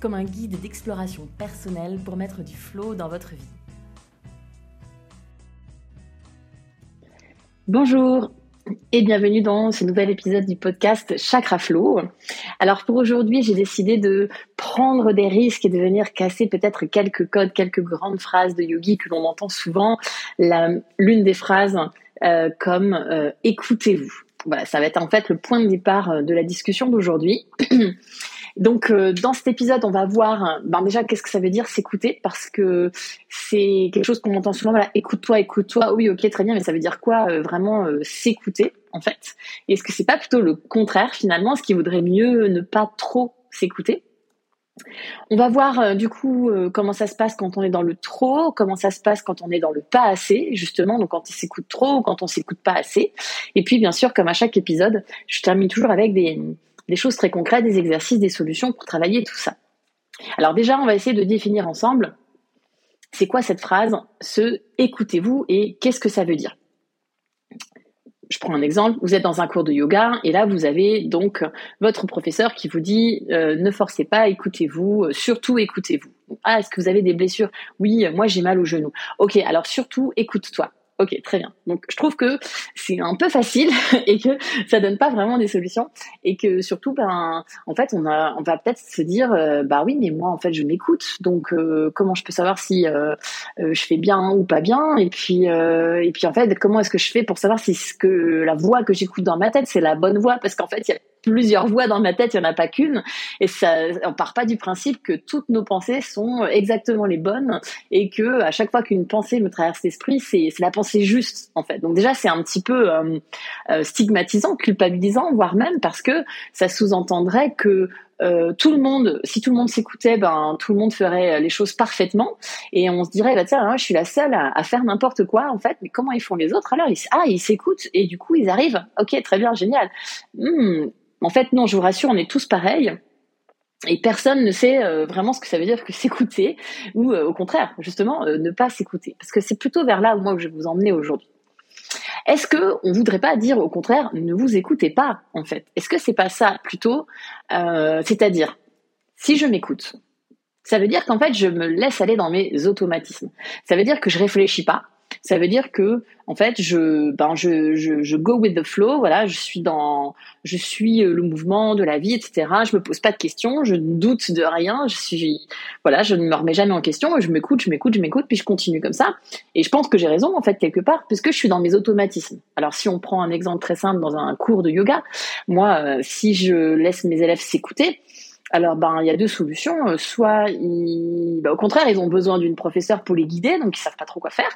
comme un guide d'exploration personnelle pour mettre du flow dans votre vie. Bonjour et bienvenue dans ce nouvel épisode du podcast Chakra Flow. Alors pour aujourd'hui, j'ai décidé de prendre des risques et de venir casser peut-être quelques codes, quelques grandes phrases de yogi que l'on entend souvent. L'une des phrases euh, comme euh, écoutez-vous. Voilà, ça va être en fait le point de départ euh, de la discussion d'aujourd'hui. Donc euh, dans cet épisode, on va voir ben déjà qu'est-ce que ça veut dire s'écouter parce que c'est quelque chose qu'on entend souvent. Voilà, écoute-toi, écoute-toi. Oui, ok, très bien, mais ça veut dire quoi euh, vraiment euh, s'écouter en fait? Est-ce que c'est pas plutôt le contraire finalement? Ce qui vaudrait mieux ne pas trop s'écouter? On va voir du coup comment ça se passe quand on est dans le trop, comment ça se passe quand on est dans le pas assez, justement, donc quand on s'écoute trop ou quand on s'écoute pas assez. Et puis bien sûr, comme à chaque épisode, je termine toujours avec des, des choses très concrètes, des exercices, des solutions pour travailler tout ça. Alors déjà, on va essayer de définir ensemble c'est quoi cette phrase, ce écoutez-vous et qu'est-ce que ça veut dire. Je prends un exemple, vous êtes dans un cours de yoga et là vous avez donc votre professeur qui vous dit euh, ne forcez pas, écoutez-vous, surtout écoutez-vous. Ah, est-ce que vous avez des blessures? Oui, moi j'ai mal au genou. Ok, alors surtout écoute-toi. Ok, très bien. Donc je trouve que c'est un peu facile et que ça donne pas vraiment des solutions et que surtout, ben, en fait, on a, on va peut-être se dire, euh, bah oui, mais moi, en fait, je m'écoute. Donc euh, comment je peux savoir si euh, je fais bien ou pas bien? Et puis, et puis en fait, comment est-ce que je fais pour savoir si ce que la voix que j'écoute dans ma tête, c'est la bonne voix? Parce qu'en fait, il y a plusieurs voix dans ma tête, il n'y en a pas qu'une. Et ça, on part pas du principe que toutes nos pensées sont exactement les bonnes et que à chaque fois qu'une pensée me traverse l'esprit, c'est la pensée juste en fait. Donc déjà, c'est un petit peu euh, euh, stigmatisant, culpabilisant, voire même parce que ça sous-entendrait que euh, tout le monde, si tout le monde s'écoutait, ben tout le monde ferait les choses parfaitement, et on se dirait, bah tiens, je suis la seule à, faire n'importe quoi en fait. Mais comment ils font les autres? Alors ils, Ah, ils s'écoutent et du coup ils arrivent. Ok, très bien, génial. Hmm, en fait, non, je vous rassure, on est tous pareils. Et personne ne sait euh, vraiment ce que ça veut dire que s'écouter, ou euh, au contraire, justement, euh, ne pas s'écouter. Parce que c'est plutôt vers là où moi je vais vous emmener aujourd'hui. Est-ce que on voudrait pas dire au contraire, ne vous écoutez pas, en fait? Est-ce que c'est pas ça plutôt C'est-à-dire, si je m'écoute, ça veut dire qu'en fait, je me laisse aller dans mes automatismes. Ça veut dire que je réfléchis pas, ça veut dire que en fait je ben je, je, go with the flow voilà je suis dans je suis euh, le mouvement de la vie etc je me pose pas de questions je ne doute de rien je suis voilà je ne me remets jamais en question je m'écoute je m'écoute je m'écoute puis je continue comme ça. Et je pense que j'ai raison en fait quelque part puisque je suis dans mes automatismes. Alors si on prend un exemple très simple dans un cours de yoga moi euh, si je laisse mes élèves s'écouter alors, ben, il y a deux solutions. Euh, soit, ben, au contraire, ils ont besoin d'une professeure pour les guider, donc ils savent pas trop quoi faire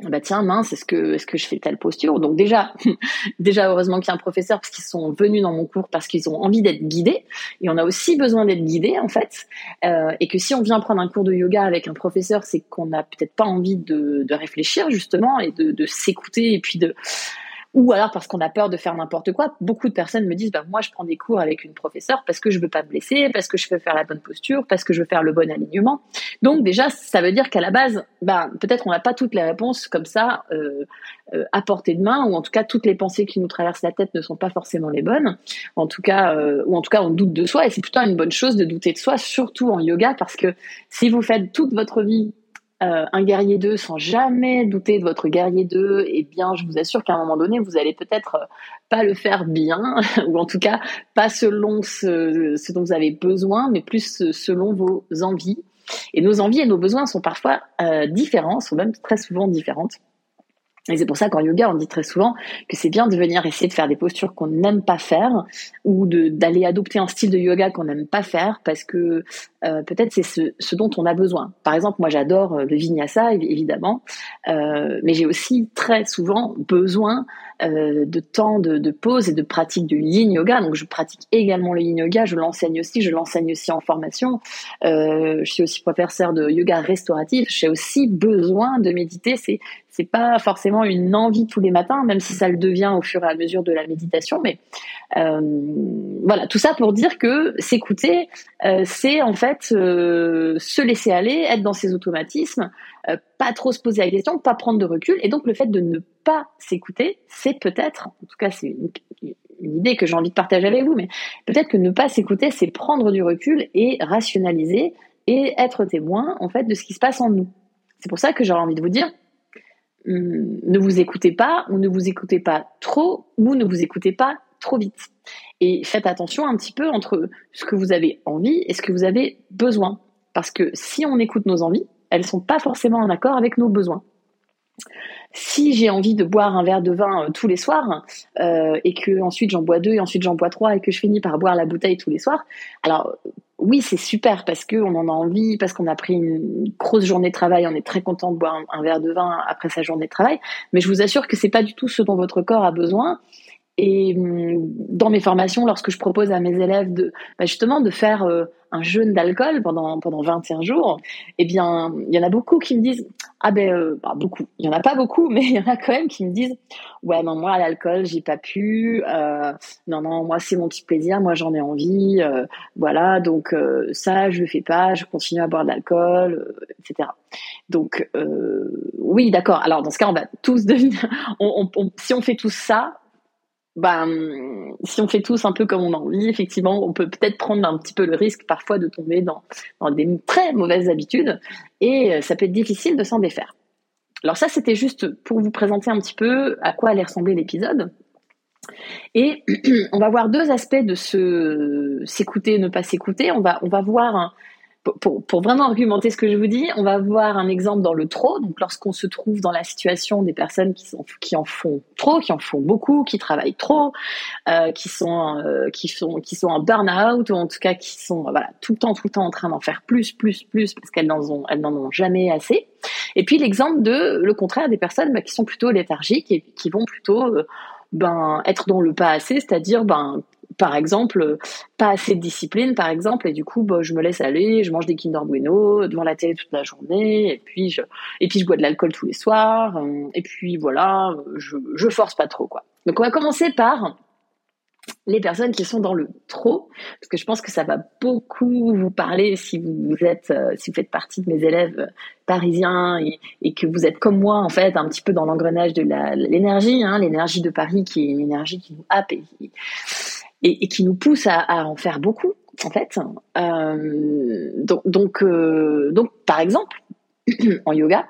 bah tiens mince est-ce que est-ce que je fais telle posture? Donc déjà déjà heureusement qu'il y a un professeur parce qu'ils sont venus dans mon cours parce qu'ils ont envie d'être guidés. Et on a aussi besoin d'être guidés en fait. Euh, et que si on vient prendre un cours de yoga avec un professeur c'est qu'on n'a peut-être pas envie de, de réfléchir justement et de, de s'écouter et puis de ou alors parce qu'on a peur de faire n'importe quoi. Beaucoup de personnes me disent, bah, moi, je prends des cours avec une professeure parce que je veux pas me blesser, parce que je veux faire la bonne posture, parce que je veux faire le bon alignement. Donc, déjà, ça veut dire qu'à la base, bah, peut-être on n'a pas toutes les réponses comme ça euh, euh, à portée de main, ou en tout cas, toutes les pensées qui nous traversent la tête ne sont pas forcément les bonnes. En tout cas, euh, ou en tout cas, on doute de soi, et c'est plutôt une bonne chose de douter de soi, surtout en yoga, parce que si vous faites toute votre vie euh, un guerrier 2 sans jamais douter de votre guerrier 2, eh bien, je vous assure qu'à un moment donné, vous allez peut-être euh, pas le faire bien, ou en tout cas pas selon ce, dont vous avez besoin, mais plus selon vos envies. Et nos envies et nos besoins sont parfois euh, différents, sont même très souvent différentes. Et c'est pour ça qu'en yoga, on dit très souvent que c'est bien de venir essayer de faire des postures qu'on n'aime pas faire ou d'aller adopter un style de yoga qu'on n'aime pas faire parce que euh, peut-être c'est ce, dont on a besoin. Par exemple, moi j'adore euh, le vinyasa évidemment, euh, mais j'ai aussi très souvent besoin de temps de, de, pause et de pratique du yin yoga. Donc je pratique également le yin yoga, je l'enseigne aussi, je l'enseigne aussi en formation. Je suis aussi professeur de yoga restauratif. J'ai aussi besoin de méditer. C'est pas forcément une envie tous les matins, même si ça le devient au fur et à mesure de la méditation. Mais euh, voilà, tout ça pour dire que s'écouter, euh, c'est en fait euh, se laisser aller, être dans ses automatismes, euh, pas trop se poser la question, pas prendre de recul. Et donc le fait de ne pas s'écouter, c'est peut-être, en tout cas c'est une, une, idée que j'ai envie de partager avec vous, mais peut-être que ne pas s'écouter, c'est prendre du recul et rationaliser et être témoin en fait de ce qui se passe en nous. C'est pour ça que j'aurais envie de vous dire, ne vous écoutez pas ou ne vous écoutez pas trop ou ne vous écoutez pas trop vite. Et faites attention un petit peu entre ce que vous avez envie et ce que vous avez besoin. Parce que si on écoute nos envies, elles sont pas forcément en accord avec nos besoins. Si j'ai envie de boire un verre de vin euh, tous les soirs euh, et que ensuite j'en bois deux et ensuite j'en bois trois et que je finis par boire la bouteille tous les soirs, alors oui, c'est super parce qu'on en a envie, parce qu'on a pris une grosse journée de travail, on est très content de boire un, verre de vin après sa journée de travail. Mais je vous assure que c'est pas du tout ce dont votre corps a besoin. Et hum, dans mes formations, lorsque je propose à mes élèves de bah, justement de faire euh, un jeûne d'alcool pendant pendant 21 jours, eh bien, il y en a beaucoup qui me disent ah ben euh, bah, beaucoup, il y en a pas beaucoup, mais il y en a quand même qui me disent ouais non moi l'alcool j'ai pas pu, euh, non non moi c'est mon petit plaisir, moi j'en ai envie, euh, voilà donc euh, ça je le fais pas, je continue à boire de l'alcool, etc. Donc oui d'accord. Alors dans ce cas on va tous devenir, on, on, si on fait tout ça, ben, si on fait tous un peu comme on a envie, effectivement, on peut peut-être prendre un petit peu le risque parfois de tomber dans, dans des très mauvaises habitudes et euh, ça peut être difficile de s'en défaire. Alors ça, c'était juste pour vous présenter un petit peu à quoi allait ressembler l'épisode. Et on va voir deux aspects de ce s'écouter, ne pas s'écouter. On va, on va voir pour, pour, vraiment argumenter ce que je vous dis, on va voir un exemple dans le trop. Donc, lorsqu'on se trouve dans la situation des personnes qui, sont, qui en font trop, qui en font beaucoup, qui travaillent trop, euh, qui sont euh, qui sont qui sont en burn-out ou en tout cas qui sont voilà tout le temps tout le temps en train d'en faire plus plus plus parce qu'elles n'en ont elles n'en ont jamais assez. Et puis l'exemple de le contraire des personnes bah, qui sont plutôt léthargiques et qui vont plutôt euh, ben être dans le pas assez, c'est-à-dire ben par exemple, pas assez de discipline, par exemple, et du coup, bah, je me laisse aller, je mange des Kinder Bueno devant la télé toute la journée, et puis je, et puis je bois de l'alcool tous les soirs, euh, et puis voilà, je, je force pas trop, quoi. Donc, on va commencer par les personnes qui sont dans le trop, parce que je pense que ça va beaucoup vous parler si vous êtes, euh, si vous faites partie de mes élèves parisiens et, que vous êtes comme moi en fait un petit peu dans l'engrenage de l'énergie, hein, l'énergie de Paris qui est une énergie qui nous happe et, et, qui nous pousse à, en faire beaucoup, en fait. Euh, donc, euh, donc, par exemple, en yoga,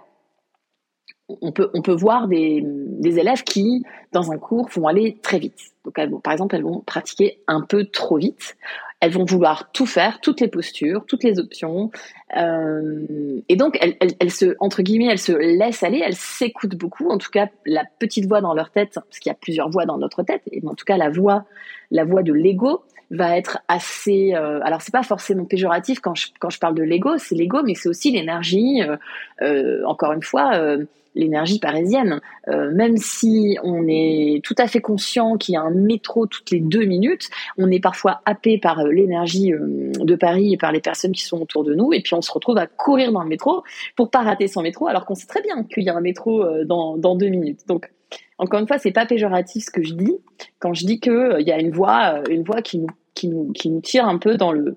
on peut, on peut voir des, des, élèves qui, dans un cours, vont aller très vite. Donc, elles vont, par exemple, elles vont pratiquer un peu trop vite. Elles vont vouloir tout faire, toutes les postures, toutes les options. Euh, et donc, elles, elles, elles, se, entre guillemets, elles se laissent aller, elles s'écoutent beaucoup. En tout cas, la petite voix dans leur tête, parce qu'il y a plusieurs voix dans notre tête, et en tout cas, la voix, la voix de l'ego va être assez. Euh, alors, c'est pas forcément péjoratif quand je, quand je parle de l'ego, c'est l'ego, mais c'est aussi l'énergie. Euh, euh encore une fois. Euh, l'énergie parisienne. Euh, même si on est tout à fait conscient qu'il y a un métro toutes les deux minutes, on est parfois happé par euh, l'énergie euh, de Paris et par les personnes qui sont autour de nous, et puis on se retrouve à courir dans le métro pour pas rater son métro, alors qu'on sait très bien qu'il y a un métro dans, dans deux minutes. Donc encore une fois, c'est pas péjoratif ce que je dis quand je dis que il y a une voix, une voix qui nous, qui nous, qui nous tire un peu dans le,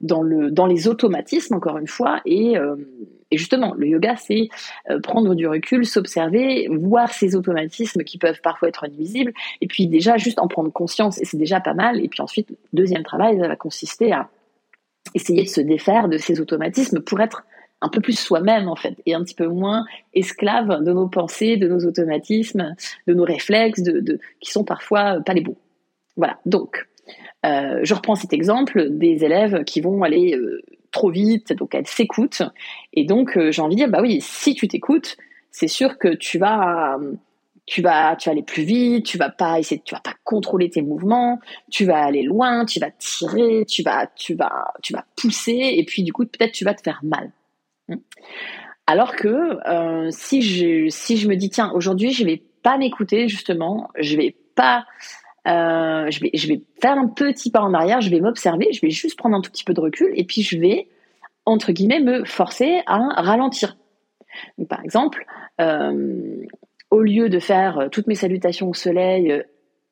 dans le, dans les automatismes encore une fois et et justement, le yoga, c'est euh, prendre du recul, s'observer, voir ces automatismes qui peuvent parfois être nuisibles, et puis déjà juste en prendre conscience, et c'est déjà pas mal. Et puis ensuite, deuxième travail, ça va consister à essayer de se défaire de ces automatismes pour être un peu plus soi-même en fait, et un petit peu moins esclave de nos pensées, de nos automatismes, de nos réflexes, de, de qui sont parfois pas les bons. Voilà. Donc, euh, je reprends cet exemple des élèves qui vont aller euh, trop vite, donc elles s'écoutent. Et donc, euh, j'ai envie de dire, bah oui, si tu t'écoutes, c'est sûr que tu vas tu vas, tu vas aller plus vite, tu vas pas essayer, tu vas pas contrôler tes mouvements, tu vas aller loin, tu vas tirer, tu vas, tu vas, tu vas pousser, et puis du coup peut-être tu vas te faire mal. Hmm. Alors que si je si je me dis tiens aujourd'hui je vais pas m'écouter justement, je vais pas euh, je vais faire un petit pas en arrière, je vais m'observer, je vais juste prendre un tout petit peu de recul et puis je vais entre guillemets me forcer à ralentir. par exemple, euh, au lieu de faire toutes mes salutations au soleil,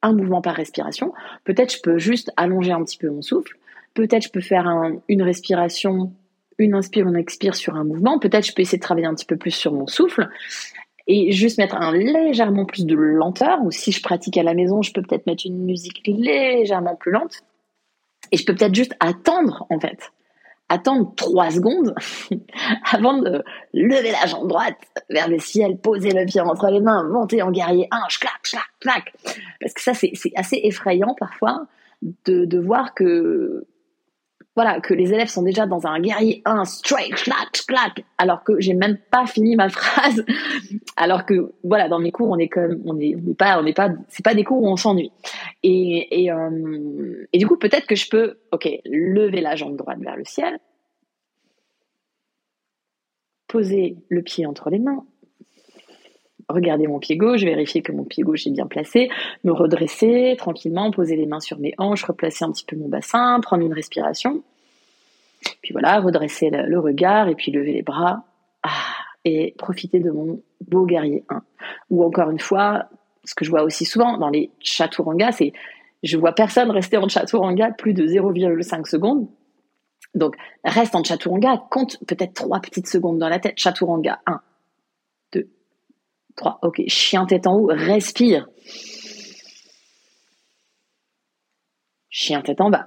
un mouvement par respiration, peut-être je peux juste allonger un petit peu mon souffle. Peut-être je peux faire une respiration une inspire, une expire sur un mouvement. Peut-être je peux essayer de travailler un petit peu plus sur mon souffle et juste mettre un légèrement plus de lenteur. Ou si je pratique à la maison, je peux peut-être mettre une musique légèrement plus lente. Et je peux peut-être juste attendre, en fait. Attendre trois secondes avant de lever la jambe droite vers le ciel, poser le pied entre les mains, monter en guerrier 1, clac, clac, clac. Parce que ça, c'est assez effrayant parfois de, de voir que, voilà, que les élèves sont déjà dans un guerrier 1, strike, clac, clac, alors que j'ai même pas fini ma phrase. Alors que, voilà, dans mes cours, on est comme, on est, on pas, on n'est pas, c'est pas des cours où on s'ennuie. Et, et, euh, et du coup, peut-être que je peux, ok, lever la jambe droite vers le ciel, poser le pied entre les mains, regarder mon pied gauche, vérifier que mon pied gauche est bien placé, me redresser tranquillement, poser les mains sur mes hanches, replacer un petit peu mon bassin, prendre une respiration. Puis voilà, redresser le, regard et puis lever les bras. Ah, et profiter de mon beau guerrier 1. Ou encore une fois, ce que je vois aussi souvent dans les chaturanga, c'est je vois personne rester en chaturanga plus de 0,5 secondes. Donc, reste en chaturanga, compte peut-être trois petites secondes dans la tête. Chaturanga 1, 2, 3. Ok, chien tête en haut, respire. Chien tête en bas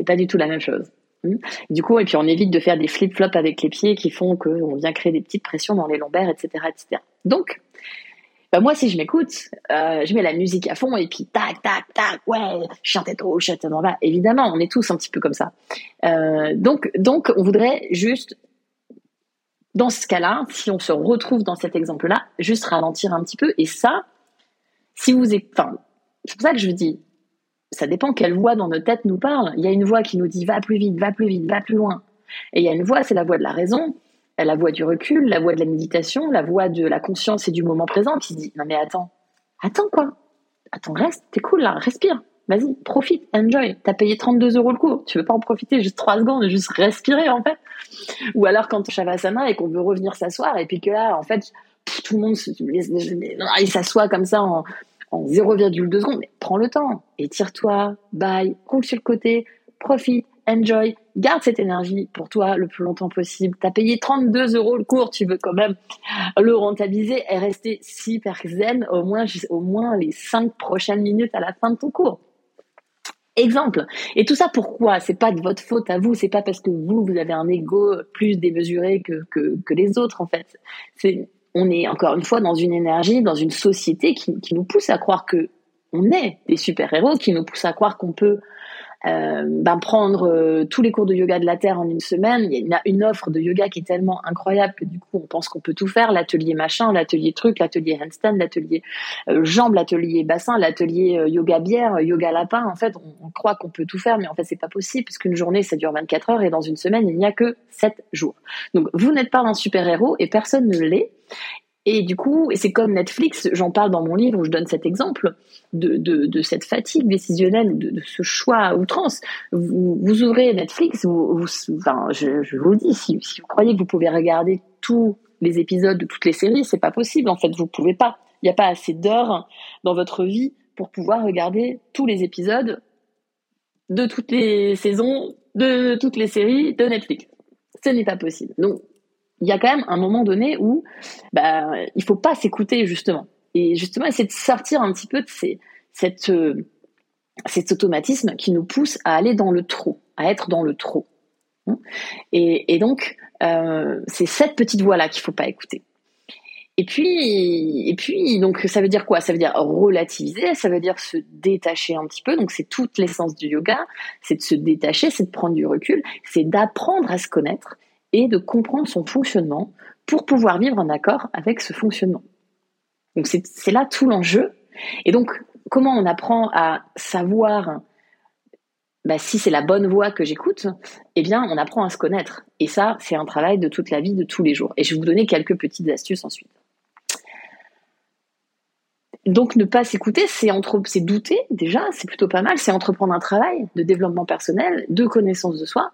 c'est pas du tout la même chose. Hmm. Du coup, et puis on évite de faire des flip-flops avec les pieds qui font qu'on vient créer des petites pressions dans les lombaires, etc. etc. Donc, bah moi, si je m'écoute, euh, je mets la musique à fond et puis tac, tac, tac, ouais, chien tête haut, chien tête en bas. Évidemment, on est tous un petit peu comme ça. Euh, donc, donc, on voudrait juste, dans ce cas-là, si on se retrouve dans cet exemple-là, juste ralentir un petit peu. Et ça, si vous êtes, enfin, c'est pour ça que je dis, ça dépend quelle voix dans notre tête nous parle. Il y a une voix qui nous dit va plus vite, va plus vite, va plus loin. Et il y a une voix, c'est la voix de la raison, la voix du recul, la voix de la méditation, la voix de la conscience et du moment présent qui se dit non mais attends, attends quoi? Attends, reste, t'es cool là, respire. Vas-y, profite, enjoy. T'as payé 32 euros le cours. Tu veux pas en profiter juste 3 secondes, juste respirer en fait. Ou alors quand on shavasana et qu'on veut revenir s'asseoir et puis que là, en fait, tout le monde s'assoit comme ça en, en 0,2 secondes, mais prends le temps, étire-toi, bye, coule sur le côté, profite, enjoy, garde cette énergie pour toi le plus longtemps possible. T'as payé 32 euros le cours, tu veux quand même le rentabiliser et rester super zen au moins, au moins les 5 prochaines minutes à la fin de ton cours. Exemple. Et tout ça pourquoi? C'est pas de votre faute à vous, c'est pas parce que vous, vous avez un ego plus démesuré que, que, que les autres en fait. C'est on est encore une fois dans une énergie, dans une société qui, nous pousse à croire que on est des super-héros, qui nous pousse à croire qu'on peut euh, ben prendre euh, tous les cours de yoga de la Terre en une semaine. Il y a une, offre de yoga qui est tellement incroyable que du coup on pense qu'on peut tout faire. L'atelier machin, l'atelier truc, l'atelier handstand, l'atelier euh, jambes, l'atelier bassin, l'atelier yoga bière, yoga lapin. En fait, on, on croit qu'on peut tout faire, mais en fait c'est pas possible puisqu'une journée ça dure 24 heures et dans une semaine il n'y a que 7 jours. Donc vous n'êtes pas un super-héros et personne ne l'est. Et du coup, c'est comme Netflix, j'en parle dans mon livre où je donne cet exemple de, de, cette fatigue décisionnelle, de, ce choix à outrance. Vous, ouvrez Netflix, enfin, je, vous le dis, si, si, vous croyez que vous pouvez regarder tous les épisodes de toutes les séries, c'est pas possible. En fait, vous pouvez pas. Il n'y a pas assez d'heures dans votre vie pour pouvoir regarder tous les épisodes de toutes les saisons, de toutes les séries de Netflix. Ce n'est pas possible. Donc, il y a quand même un moment donné où bah, il faut pas s'écouter justement. Et justement, essayer de sortir un petit peu de cette, euh, cet automatisme qui nous pousse à aller dans le trop, à être dans le trop. Hein. Et, et donc, euh, c'est cette petite voix-là qu'il faut pas écouter. Et puis, et puis, donc, ça veut dire quoi? Ça veut dire relativiser, ça veut dire se détacher un petit peu. Donc, c'est toute l'essence du yoga, c'est de se détacher, c'est de prendre du recul, c'est d'apprendre à se connaître et de comprendre son fonctionnement pour pouvoir vivre en accord avec ce fonctionnement. Donc c'est là tout l'enjeu. Et donc, comment on apprend à savoir bah, si c'est la bonne voix que j'écoute, eh bien, on apprend à se connaître. Et ça, c'est un travail de toute la vie, de tous les jours. Et je vais vous donner quelques petites astuces ensuite. Donc, ne pas s'écouter, c'est douter déjà, c'est plutôt pas mal. C'est entreprendre un travail de développement personnel, de connaissance de soi,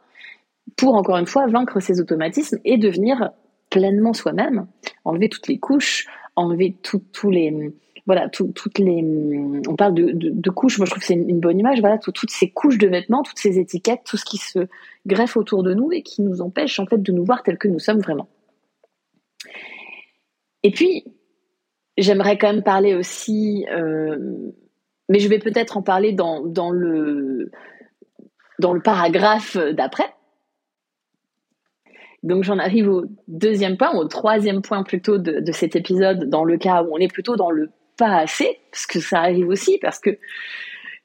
pour encore une fois vaincre ces automatismes et devenir pleinement soi-même, enlever toutes les couches, enlever tous les voilà toutes les on parle de, couches moi je trouve que c'est une, bonne image voilà toutes ces couches de vêtements toutes ces étiquettes tout ce qui se greffe autour de nous et qui nous empêche en fait de nous voir tels que nous sommes vraiment. Et puis j'aimerais quand même parler aussi euh, mais je vais peut-être en parler dans, dans le dans le paragraphe d'après donc j'en arrive au deuxième point, au troisième point plutôt de, cet épisode, dans le cas où on est plutôt dans le pas assez, parce que ça arrive aussi, parce que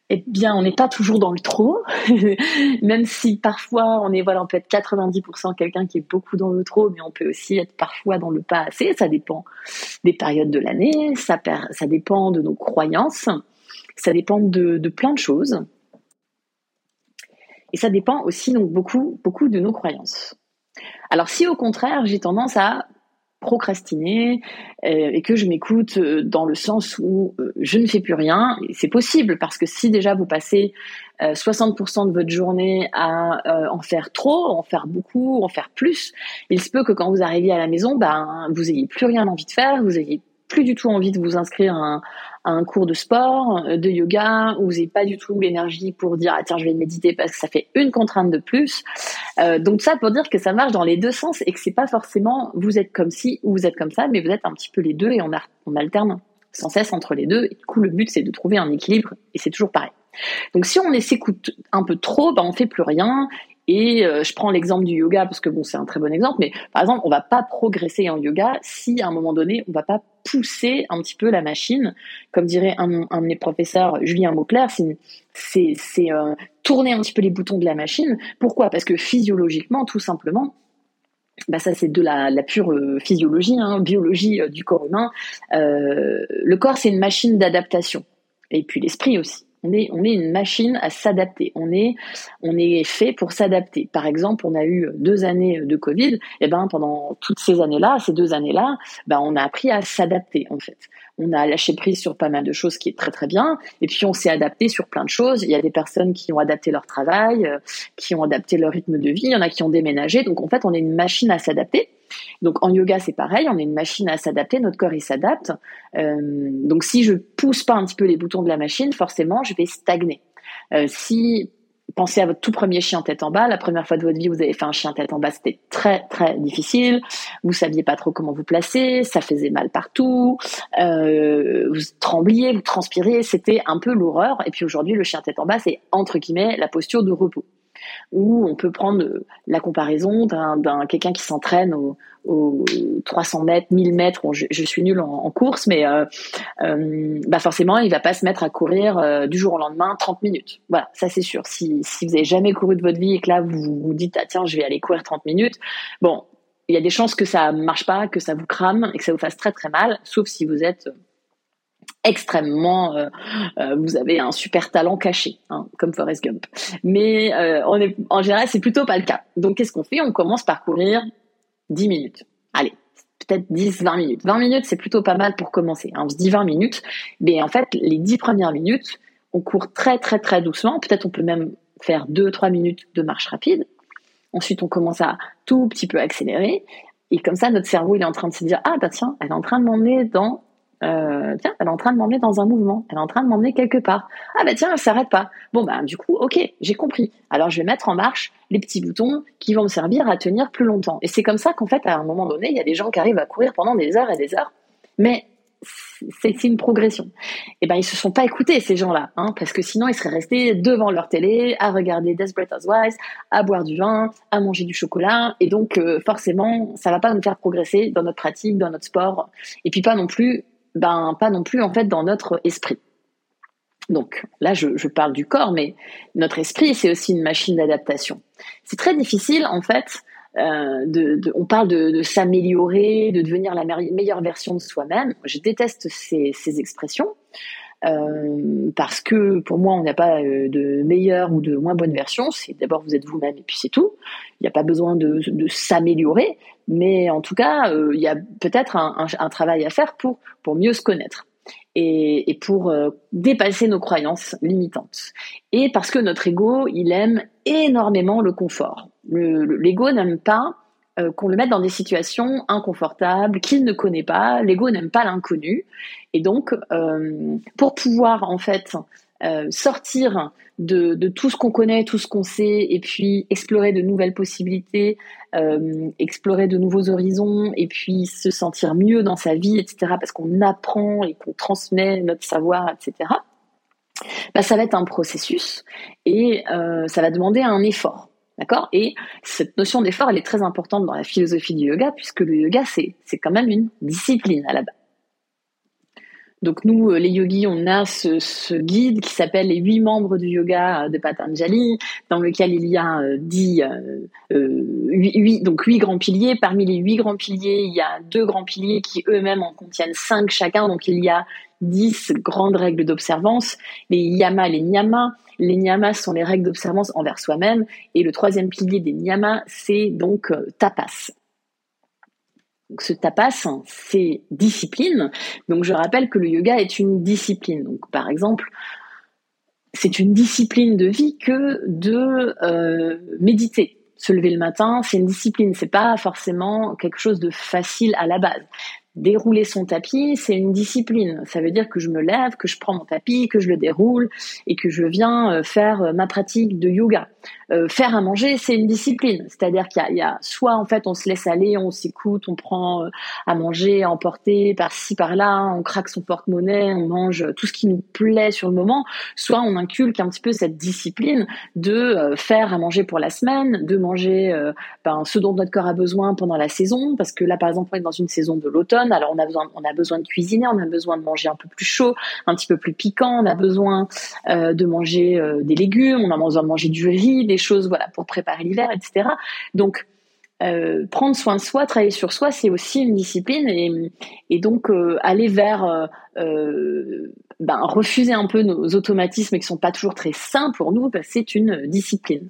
eh bien, on n'est pas toujours dans le trop, même si parfois on est, voilà, on peut être 90% quelqu'un qui est beaucoup dans le trop, mais on peut aussi être parfois dans le pas assez. Ça dépend des périodes de l'année, ça, ça dépend de nos croyances, ça dépend de, de plein de choses. Et ça dépend aussi donc beaucoup, beaucoup de nos croyances. Alors si au contraire j'ai tendance à procrastiner euh, et que je m'écoute euh, dans le sens où euh, je ne fais plus rien, c'est possible parce que si déjà vous passez 60% de votre journée à en faire trop, en faire beaucoup, en faire plus, il se peut que quand vous arriviez à la maison, ben vous ayez plus rien envie de faire, vous ayez plus du tout envie de vous inscrire à un, cours de sport, euh, de yoga, où vous n'avez pas du tout l'énergie pour dire ah tiens je vais méditer parce que ça fait une contrainte de plus. Euh, donc ça pour dire que ça marche dans les deux sens et que c'est pas forcément vous êtes comme ci ou vous êtes comme ça, mais vous êtes un petit peu les deux et on, on alterne sans cesse entre les deux. Et du coup le but c'est de trouver un équilibre et c'est toujours pareil. Donc si on s'écoute un peu trop, ben on fait plus rien et euh, je prends l'exemple du yoga parce que bon, c'est un très bon exemple, mais par exemple, on va pas progresser en yoga si à un moment donné, on va pas pousser un petit peu la machine, comme dirait un, de mes professeurs, Julien Mauclair, c'est euh, tourner un petit peu les boutons de la machine. Pourquoi? Parce que physiologiquement, tout simplement, bah ça c'est de la, la pure euh, physiologie, hein, biologie du corps humain. le corps c'est une machine d'adaptation, et puis l'esprit aussi. On est, on est une machine à s'adapter. On est, on est fait pour s'adapter. Par exemple, on a eu deux années de Covid. Et eh ben, pendant toutes ces années-là, ces deux années-là, ben, on a appris à s'adapter, en fait. On a lâché prise sur pas mal de choses qui est très très bien. Et puis, on s'est adapté sur plein de choses. Il y a des personnes qui ont adapté leur travail, euh, qui ont adapté leur rythme de vie. Il y en a qui ont déménagé. Donc, en fait, on est une machine à s'adapter. Donc en yoga, c'est pareil, on est une machine à s'adapter, notre corps il s'adapte. Euh, donc si je pousse pas un petit peu les boutons de la machine, forcément, je vais stagner. Euh, si pensez à votre tout premier chien tête en bas. La première fois de votre vie, vous avez fait un chien tête en bas, c'était très très difficile. Vous saviez pas trop comment vous placer, ça faisait mal partout, euh, vous trembliez, vous transpiriez, c'était un peu l'horreur. Et puis aujourd'hui, le chien tête en bas, c'est entre guillemets la posture de repos où on peut prendre la comparaison d'un quelqu'un qui s'entraîne aux, 300 mètres, 1000 mètres. je, suis nulle en, course, mais euh, euh, bah forcément, il va pas se mettre à courir euh, du jour au lendemain 30 minutes. Voilà, ça c'est sûr. Si, si vous avez jamais couru de votre vie et que là vous vous dites ah tiens je vais aller courir 30 minutes, bon, il y a des chances que ça marche pas, que ça vous crame et que ça vous fasse très très mal, sauf si vous êtes extrêmement, euh, euh, vous avez un super talent caché, hein, comme Forrest Gump. Mais euh, on est, en général, c'est plutôt pas le cas. Donc, qu'est-ce qu'on fait? On commence par courir 10 minutes. Allez, peut-être 10, 20 minutes. 20 minutes, c'est plutôt pas mal pour commencer. Hein. On se dit 20 minutes, mais en fait, les 10 premières minutes, on court très, très, très doucement. Peut-être on peut même faire 2-3 minutes de marche rapide. Ensuite, on commence à tout petit peu accélérer. Et comme ça, notre cerveau, il est en train de se dire, ah bah tiens, elle est en train de m'emmener dans euh, tiens, elle est en train de m'emmener dans un mouvement, elle est en train de m'emmener quelque part. Ah bah tiens, elle s'arrête pas. Bon bah du coup, ok, j'ai compris. Alors je vais mettre en marche les petits boutons qui vont me servir à tenir plus longtemps. Et c'est comme ça qu'en fait, à un moment donné, il y a des gens qui arrivent à courir pendant des heures et des heures, mais c'est une progression. Et eh ben ils se sont pas écoutés ces gens-là, hein, parce que sinon ils seraient restés devant leur télé à regarder Desperate Housewives, à boire du vin, à manger du chocolat, et donc euh, forcément ça va pas nous faire progresser dans notre pratique, dans notre sport, et puis pas non plus ben pas non plus en fait dans notre esprit. Donc là, je, parle du corps, mais notre esprit, c'est aussi une machine d'adaptation. C'est très difficile en fait on parle de, s'améliorer, de devenir la meilleure version de soi-même. Je déteste ces, ces expressions. parce que pour moi, on n'a pas de meilleure ou de moins bonne version. C'est d'abord vous êtes vous-même et puis c'est tout. Il n'y a pas besoin de, de s'améliorer, mais en tout cas, il y a peut-être un, travail à faire pour mieux se connaître et, pour euh, dépasser nos croyances limitantes. Et parce que notre ego, il aime énormément le confort. L'ego n'aime pas euh, qu'on le mette dans des situations inconfortables qu'il ne connaît pas. L'ego n'aime pas l'inconnu. Et donc, euh, pour pouvoir en fait euh, sortir de, tout ce qu'on connaît, tout ce qu'on sait, et puis explorer de nouvelles possibilités, euh, explorer de nouveaux horizons, et puis se sentir mieux dans sa vie, etc. Parce qu'on apprend et qu'on transmet notre savoir, etc. Bah, ça va être un processus et euh, ça va demander un effort. D'accord? Et cette notion d'effort, elle est très importante dans la philosophie du yoga, puisque le yoga, c'est quand même une discipline à la base. Donc nous, euh, les yogis, on a ce, guide qui s'appelle les huit membres du yoga de Patanjali, dans lequel il y a euh, dix, euh, huit, donc huit grands piliers. Parmi les huit grands piliers, il y a deux grands piliers qui eux-mêmes en contiennent cinq chacun. Donc il y a dix grandes règles d'observance, les yamas, les niyamas. Les niyamas sont les règles d'observance envers soi-même. Et le troisième pilier des niyamas, c'est donc tapas ce tapas, c'est discipline. Donc je rappelle que le yoga est une discipline. Donc par exemple, c'est une discipline de vie que de euh, méditer. Se lever le matin, c'est une discipline. C'est pas forcément quelque chose de facile à la base. Dérouler son tapis, c'est une discipline. Ça veut dire que je me lève, que je prends mon tapis, que je le déroule et que je viens euh, faire euh, ma pratique de yoga. Euh, faire à manger, c'est une discipline. C'est-à-dire qu'il y, y, a soit en fait on se laisse aller, on s'écoute, on prend à manger, à emporter par-ci par-là, on craque son porte-monnaie, on mange tout ce qui nous plaît sur le moment. Soit on inculque un petit peu cette discipline de faire à manger pour la semaine, de manger ben, ce dont notre corps a besoin pendant la saison, parce que là par exemple on est dans une saison de l'automne alors on a besoin, on a besoin de cuisiner, on a besoin de manger un peu plus chaud, un petit peu plus piquant, on a besoin euh, de manger euh, des légumes, on a besoin de manger du riz, des choses voilà pour préparer l'hiver, etc. Donc euh, prendre soin de soi, travailler sur soi, c'est aussi une discipline et, donc aller vers ben, refuser un peu nos automatismes qui sont pas toujours très sains pour nous, ben, c'est une discipline.